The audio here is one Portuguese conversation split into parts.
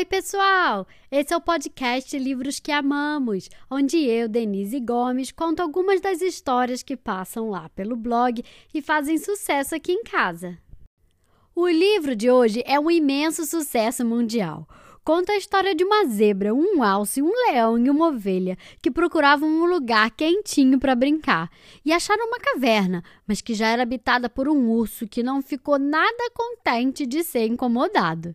Oi, pessoal! Esse é o podcast Livros que Amamos, onde eu, Denise Gomes, conto algumas das histórias que passam lá pelo blog e fazem sucesso aqui em casa. O livro de hoje é um imenso sucesso mundial. Conta a história de uma zebra, um alce, um leão e uma ovelha que procuravam um lugar quentinho para brincar e acharam uma caverna, mas que já era habitada por um urso que não ficou nada contente de ser incomodado.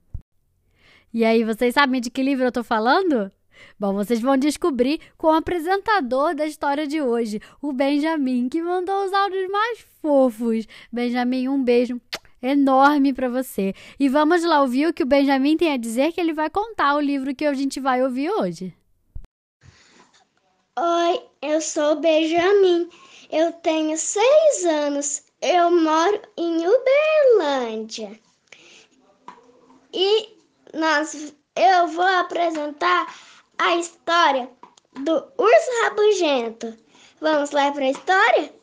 E aí, vocês sabem de que livro eu estou falando? Bom, vocês vão descobrir com o apresentador da história de hoje, o Benjamin, que mandou os áudios mais fofos. Benjamin, um beijo enorme para você. E vamos lá ouvir o que o Benjamin tem a dizer, que ele vai contar o livro que a gente vai ouvir hoje. Oi, eu sou o Benjamin. Eu tenho seis anos. Eu moro em Uberlândia. E nós, eu vou apresentar a história do urso rabugento. Vamos lá para a história?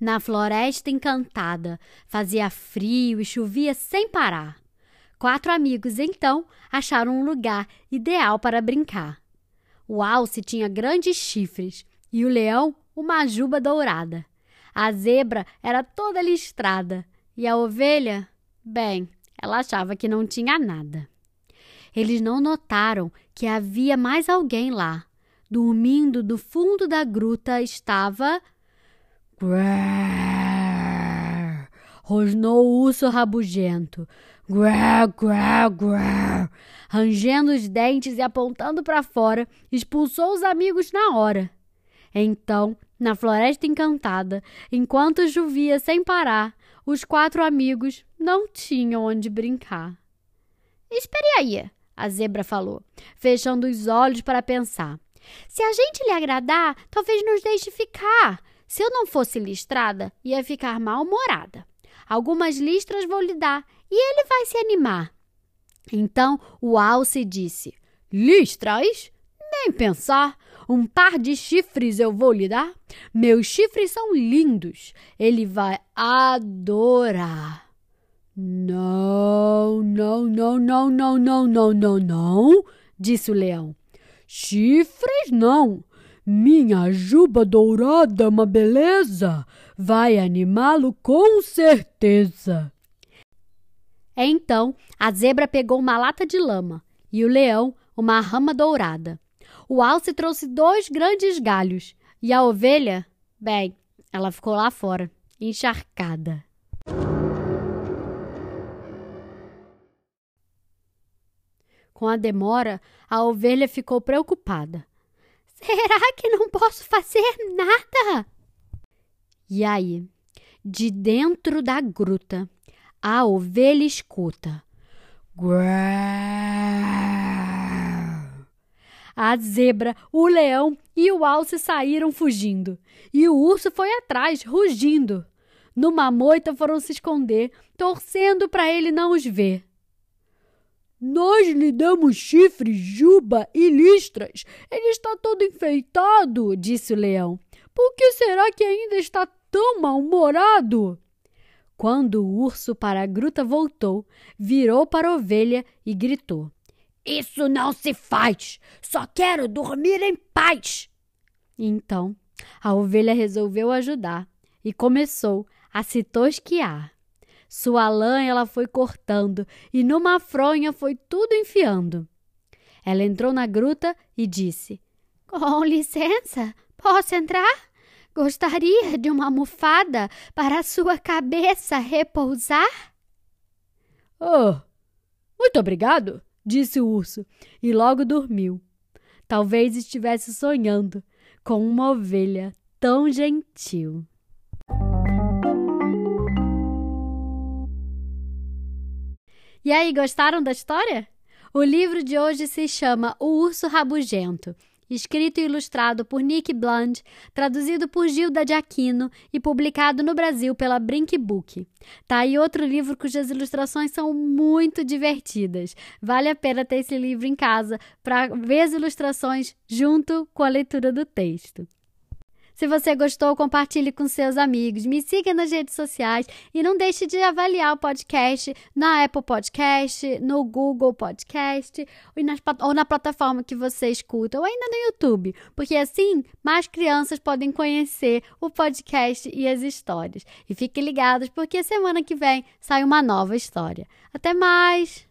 Na floresta encantada, fazia frio e chovia sem parar. Quatro amigos então acharam um lugar ideal para brincar. O alce tinha grandes chifres e o leão uma juba dourada. A zebra era toda listrada e a ovelha, bem, ela achava que não tinha nada. Eles não notaram que havia mais alguém lá. Dormindo do fundo da gruta estava. Grrr, rosnou o urso rabugento. Grrr, grrr, grrr. Rangendo os dentes e apontando para fora, expulsou os amigos na hora. Então na floresta encantada, enquanto chovia sem parar, os quatro amigos não tinham onde brincar. Espere aí, a zebra falou, fechando os olhos para pensar. Se a gente lhe agradar, talvez nos deixe ficar. Se eu não fosse listrada, ia ficar mal-humorada. Algumas listras vou lhe dar e ele vai se animar. Então o alce disse: Listras? Nem pensar. Um par de chifres eu vou lhe dar. Meus chifres são lindos. Ele vai adorar. Não, não, não, não, não, não, não, não, não, disse o leão. Chifres não. Minha juba dourada é uma beleza. Vai animá-lo com certeza. Então a zebra pegou uma lata de lama e o leão uma rama dourada. O alce trouxe dois grandes galhos e a ovelha, bem, ela ficou lá fora, encharcada. Com a demora, a ovelha ficou preocupada. Será que não posso fazer nada? E aí, de dentro da gruta, a ovelha escuta. A zebra, o leão e o alce saíram fugindo, e o urso foi atrás, rugindo. Numa moita foram se esconder, torcendo para ele não os ver. Nós lhe damos chifres, juba e listras. Ele está todo enfeitado, disse o leão. Por que será que ainda está tão mal-humorado? Quando o urso para a gruta voltou, virou para a ovelha e gritou: isso não se faz. Só quero dormir em paz. Então, a ovelha resolveu ajudar e começou a se tosquiar. Sua lã ela foi cortando e numa fronha foi tudo enfiando. Ela entrou na gruta e disse: Com licença, posso entrar? Gostaria de uma almofada para a sua cabeça repousar? Oh, muito obrigado, disse o urso, e logo dormiu. Talvez estivesse sonhando com uma ovelha tão gentil. E aí, gostaram da história? O livro de hoje se chama O Urso Rabugento escrito e ilustrado por Nick Bland, traduzido por Gilda de Aquino e publicado no Brasil pela Brink Book. Tá aí outro livro cujas ilustrações são muito divertidas. Vale a pena ter esse livro em casa para ver as ilustrações junto com a leitura do texto. Se você gostou, compartilhe com seus amigos, me siga nas redes sociais e não deixe de avaliar o podcast na Apple Podcast, no Google Podcast ou na plataforma que você escuta, ou ainda no YouTube, porque assim mais crianças podem conhecer o podcast e as histórias. E fiquem ligados, porque semana que vem sai uma nova história. Até mais!